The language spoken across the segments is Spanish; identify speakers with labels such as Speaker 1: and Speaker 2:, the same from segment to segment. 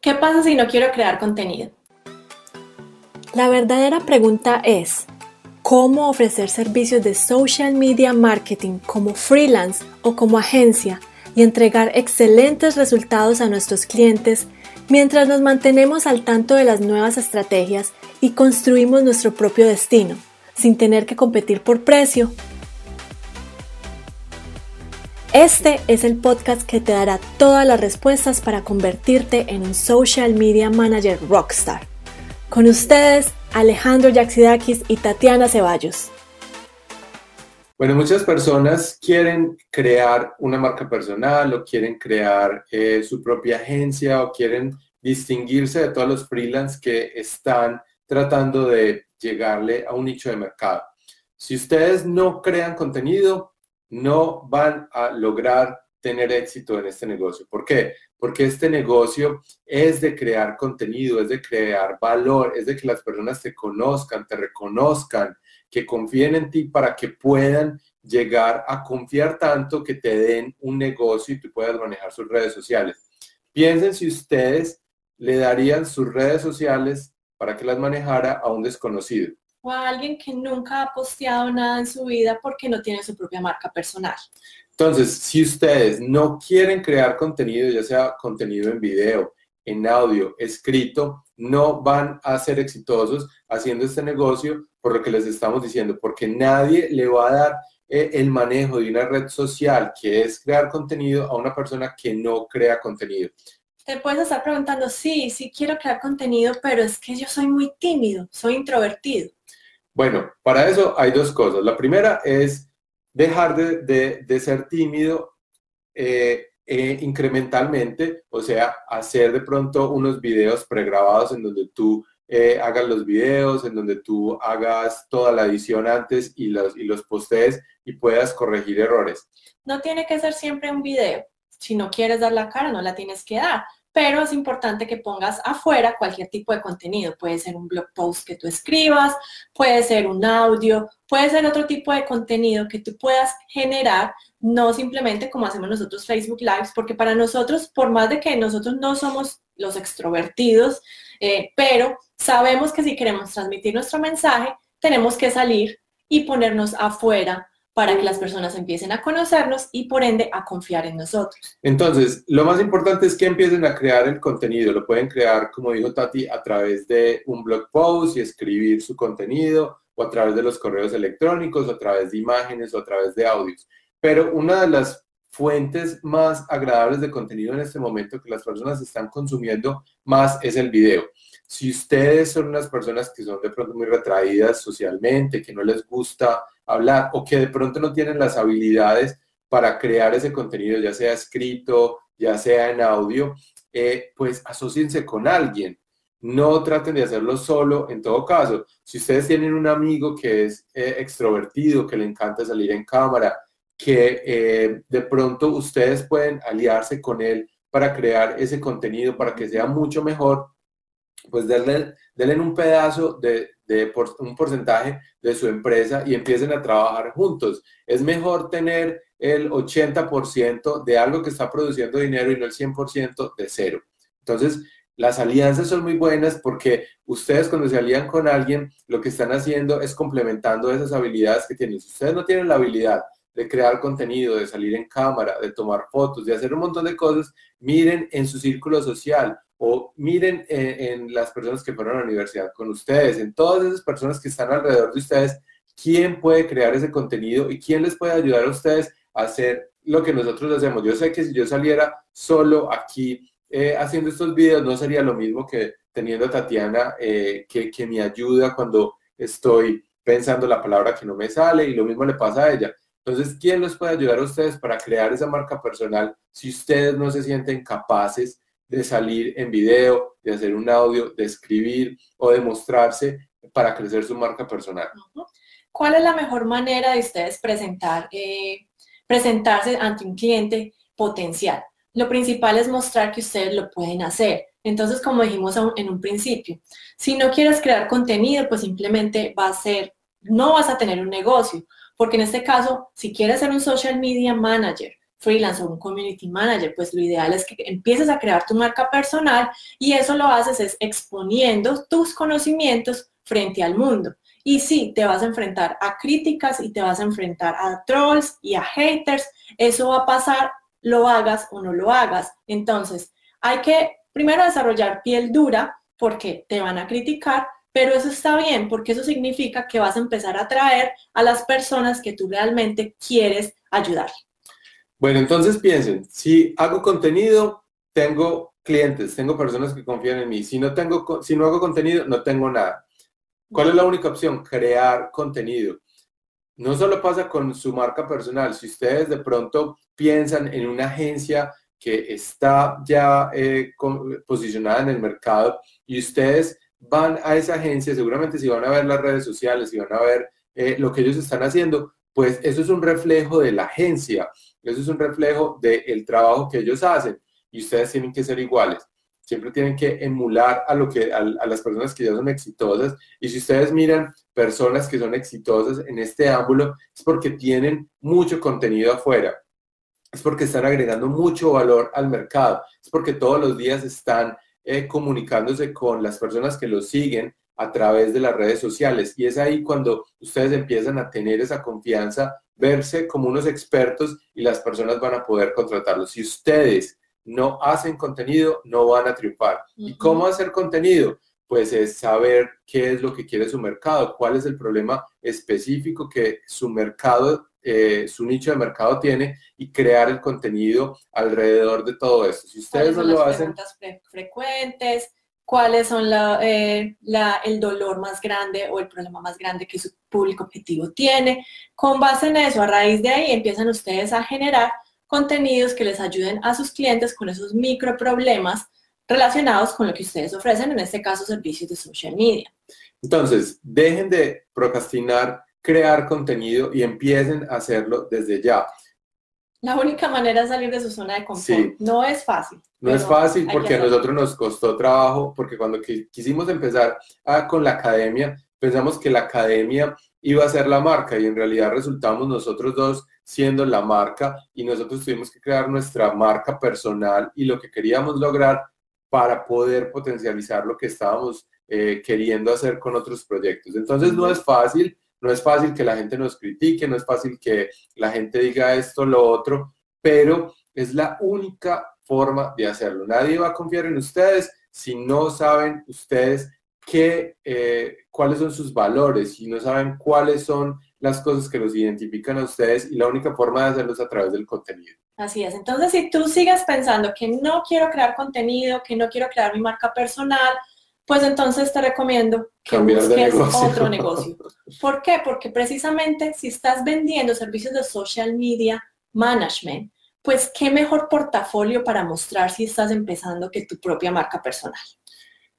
Speaker 1: ¿Qué pasa si no quiero crear contenido?
Speaker 2: La verdadera pregunta es, ¿cómo ofrecer servicios de social media marketing como freelance o como agencia y entregar excelentes resultados a nuestros clientes mientras nos mantenemos al tanto de las nuevas estrategias y construimos nuestro propio destino, sin tener que competir por precio este es el podcast que te dará todas las respuestas para convertirte en un social media manager rockstar. Con ustedes, Alejandro Yaxidakis y Tatiana Ceballos.
Speaker 3: Bueno, muchas personas quieren crear una marca personal o quieren crear eh, su propia agencia o quieren distinguirse de todos los freelance que están tratando de llegarle a un nicho de mercado. Si ustedes no crean contenido, no van a lograr tener éxito en este negocio. ¿Por qué? Porque este negocio es de crear contenido, es de crear valor, es de que las personas te conozcan, te reconozcan, que confíen en ti para que puedan llegar a confiar tanto que te den un negocio y tú puedas manejar sus redes sociales. Piensen si ustedes le darían sus redes sociales para que las manejara a un desconocido
Speaker 1: a alguien que nunca ha posteado nada en su vida porque no tiene su propia marca personal.
Speaker 3: Entonces, si ustedes no quieren crear contenido, ya sea contenido en video, en audio, escrito, no van a ser exitosos haciendo este negocio por lo que les estamos diciendo, porque nadie le va a dar eh, el manejo de una red social que es crear contenido a una persona que no crea contenido.
Speaker 1: Te puedes estar preguntando, sí, sí quiero crear contenido, pero es que yo soy muy tímido, soy introvertido.
Speaker 3: Bueno, para eso hay dos cosas. La primera es dejar de, ser tímido eh, eh, incrementalmente, o sea, hacer de pronto unos videos pregrabados en donde tú eh, hagas los videos, en donde tú hagas toda la edición antes y los, y los postees y puedas corregir errores.
Speaker 1: No tiene que ser siempre un video. Si no quieres dar la cara, no la tienes que dar pero es importante que pongas afuera cualquier tipo de contenido. Puede ser un blog post que tú escribas, puede ser un audio, puede ser otro tipo de contenido que tú puedas generar, no simplemente como hacemos nosotros Facebook Lives, porque para nosotros, por más de que nosotros no somos los extrovertidos, eh, pero sabemos que si queremos transmitir nuestro mensaje, tenemos que salir y ponernos afuera para que las personas empiecen a conocernos y por ende a confiar en nosotros.
Speaker 3: Entonces, lo más importante es que empiecen a crear el contenido. Lo pueden crear, como dijo Tati, a través de un blog post y escribir su contenido, o a través de los correos electrónicos, o a través de imágenes, o a través de audios. Pero una de las fuentes más agradables de contenido en este momento que las personas están consumiendo más es el video. Si ustedes son unas personas que son de pronto muy retraídas socialmente, que no les gusta hablar o que de pronto no tienen las habilidades para crear ese contenido, ya sea escrito, ya sea en audio, eh, pues asociense con alguien. No traten de hacerlo solo. En todo caso, si ustedes tienen un amigo que es eh, extrovertido, que le encanta salir en cámara, que eh, de pronto ustedes pueden aliarse con él para crear ese contenido para que sea mucho mejor, pues denle, denle un pedazo de, de un porcentaje de su empresa y empiecen a trabajar juntos. Es mejor tener el 80% de algo que está produciendo dinero y no el 100% de cero. Entonces, las alianzas son muy buenas porque ustedes cuando se alían con alguien, lo que están haciendo es complementando esas habilidades que tienen. Si ustedes no tienen la habilidad de crear contenido, de salir en cámara, de tomar fotos, de hacer un montón de cosas, miren en su círculo social o miren en, las personas que fueron a la universidad con ustedes, en todas esas personas que están alrededor de ustedes, quién puede crear ese contenido y quién les puede ayudar a ustedes a hacer lo que nosotros hacemos. Yo sé que si yo saliera solo aquí eh, haciendo estos videos, no sería lo mismo que teniendo a Tatiana eh, que, que me ayuda cuando estoy pensando la palabra que no me sale y lo mismo le pasa a ella. Entonces, ¿quién les puede ayudar a ustedes para crear esa marca personal si ustedes no se sienten capaces de salir en video, de hacer un audio, de escribir o de mostrarse para crecer su marca personal.
Speaker 1: ¿Cuál es la mejor manera de ustedes presentar, eh, presentarse ante un cliente potencial? Lo principal es mostrar que ustedes lo pueden hacer. Entonces, como dijimos en un principio, si no quieres crear contenido, pues simplemente va a ser, no vas a tener un negocio, porque en este caso, si quieres ser un social media manager, freelance o un community manager, pues lo ideal es que empieces a crear tu marca personal y eso lo haces es exponiendo tus conocimientos frente al mundo. Y sí, te vas a enfrentar a críticas y te vas a enfrentar a trolls y a haters. Eso va a pasar, lo hagas o no lo hagas. Entonces, hay que primero desarrollar piel dura porque te van a criticar, pero eso está bien porque eso significa que vas a empezar a atraer a las personas que tú realmente quieres ayudar.
Speaker 3: Bueno, entonces piensen, si hago contenido, tengo clientes, tengo personas que confían en mí. Si no, tengo, si no hago contenido, no tengo nada. ¿Cuál es la única opción? Crear contenido. No solo pasa con su marca personal, si ustedes de pronto piensan en una agencia que está ya eh, posicionada en el mercado y ustedes van a esa agencia, seguramente si van a ver las redes sociales, si van a ver eh, lo que ellos están haciendo, pues eso es un reflejo de la agencia, eso es un reflejo del trabajo que ellos hacen y ustedes tienen que ser iguales. Siempre tienen que emular a, lo que, a, las personas que ya son exitosas. Y si ustedes miran personas que son exitosas en este ángulo, es porque tienen mucho contenido afuera es porque están agregando mucho valor al mercado, es porque todos los días están eh, comunicándose con las personas que los siguen a través de las redes sociales. Y es ahí cuando ustedes empiezan a tener esa confianza, verse como unos expertos y las personas van a poder contratarlos. Si ustedes no hacen contenido, no van a triunfar. ¿Y cómo hacer contenido? Pues es saber qué es lo que quiere su mercado, cuál es el problema específico que su mercado eh, su nicho de mercado tiene y crear el contenido alrededor de todo esto. Si ustedes no lo hacen...
Speaker 1: frecuentes, cuáles son eh, el dolor más grande o el problema más grande que su público objetivo tiene. Con base en eso, a raíz de ahí empiezan ustedes a generar contenidos que les ayuden a sus clientes con esos micro problemas relacionados con lo que ustedes ofrecen, en este caso servicios de social media.
Speaker 3: Entonces, dejen de procrastinar crear contenido y empiecen a hacerlo desde ya.
Speaker 1: La única manera de salir de su zona de confort. No es fácil.
Speaker 3: No es fácil porque a nosotros nos costó trabajo, porque cuando quisimos empezar con la academia, pensamos que la academia iba a ser la marca y en realidad resultamos nosotros dos siendo la marca y nosotros tuvimos que crear nuestra marca personal y lo que queríamos lograr para poder potencializar lo que estábamos eh, queriendo hacer con otros proyectos. Entonces no es fácil, no es fácil que la gente nos critique, no es fácil que la gente diga esto, lo otro, pero es la única forma de hacerlo. Nadie va a confiar en ustedes si no saben ustedes qué, eh, cuáles son sus valores, si no saben cuáles son las cosas que los identifican a ustedes y la única forma de hacerlo es a través del contenido.
Speaker 1: Así es. Entonces, si tú sigues pensando que no quiero crear contenido, que no quiero crear mi marca personal, pues entonces te recomiendo que busques otro negocio. ¿Por qué? Porque precisamente si estás vendiendo servicios de social media management, pues qué mejor portafolio para mostrar si estás empezando que tu propia marca personal.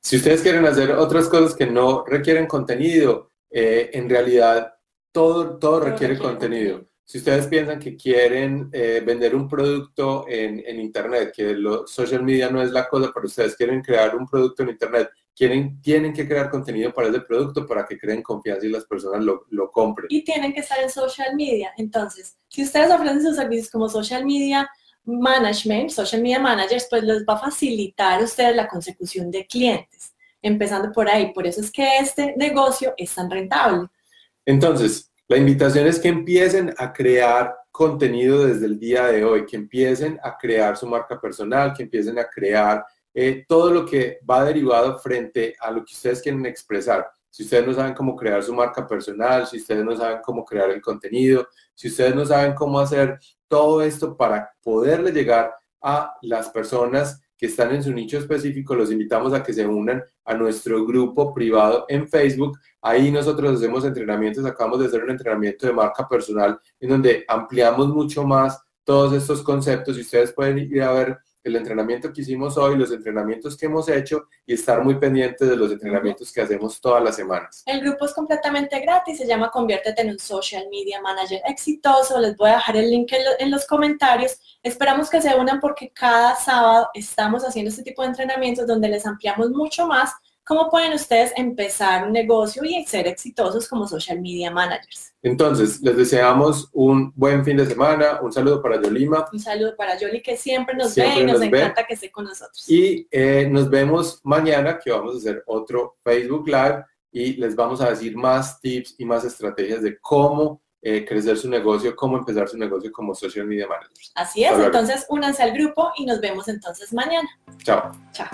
Speaker 3: Si ustedes quieren hacer otras cosas que no requieren contenido, eh, en realidad todo, todo, requiere, contenido. Si ustedes piensan que quieren eh, vender un producto en, en Internet, que lo, social media no es la cosa, pero ustedes quieren crear un producto en Internet quieren, tienen que crear contenido para ese producto para que creen confianza y las personas lo, lo, compren.
Speaker 1: Y tienen que estar en social media. Entonces, si ustedes ofrecen sus servicios como social media management, social media managers, pues les va a facilitar a ustedes la consecución de clientes, empezando por ahí. Por eso es que este negocio es tan rentable.
Speaker 3: Entonces, la invitación es que empiecen a crear contenido desde el día de hoy, que empiecen a crear su marca personal, que empiecen a crear eh, todo lo que va derivado frente a lo que ustedes quieren expresar. Si ustedes no saben cómo crear su marca personal, si ustedes no saben cómo crear el contenido, si ustedes no saben cómo hacer todo esto para poderle llegar a las personas que están en su nicho específico, los invitamos a que se unan a nuestro grupo privado en Facebook. Ahí nosotros hacemos entrenamientos, acabamos de hacer un entrenamiento de marca personal en donde ampliamos mucho más todos estos conceptos y ustedes pueden ir a ver el entrenamiento que hicimos hoy, los entrenamientos que hemos hecho y estar muy pendientes de los entrenamientos que hacemos todas las semanas.
Speaker 1: El grupo es completamente gratis, se llama Conviértete en un Social Media Manager exitoso. Les voy a dejar el link en, los comentarios. Esperamos que se unan porque cada sábado estamos haciendo este tipo de entrenamientos donde les ampliamos mucho más cómo pueden ustedes empezar un negocio y ser exitosos como social media managers.
Speaker 3: Entonces, les deseamos un buen fin de semana, un saludo para Yolima.
Speaker 1: Un saludo para Yoli que siempre nos ve y nos, encanta que esté con nosotros.
Speaker 3: Y eh, nos vemos mañana que vamos a hacer otro Facebook Live y les vamos a decir más tips y más estrategias de cómo eh, crecer su negocio, cómo empezar su negocio como social media manager.
Speaker 1: Así es, entonces únanse al grupo y nos vemos entonces mañana.
Speaker 3: Chao.
Speaker 1: Chao.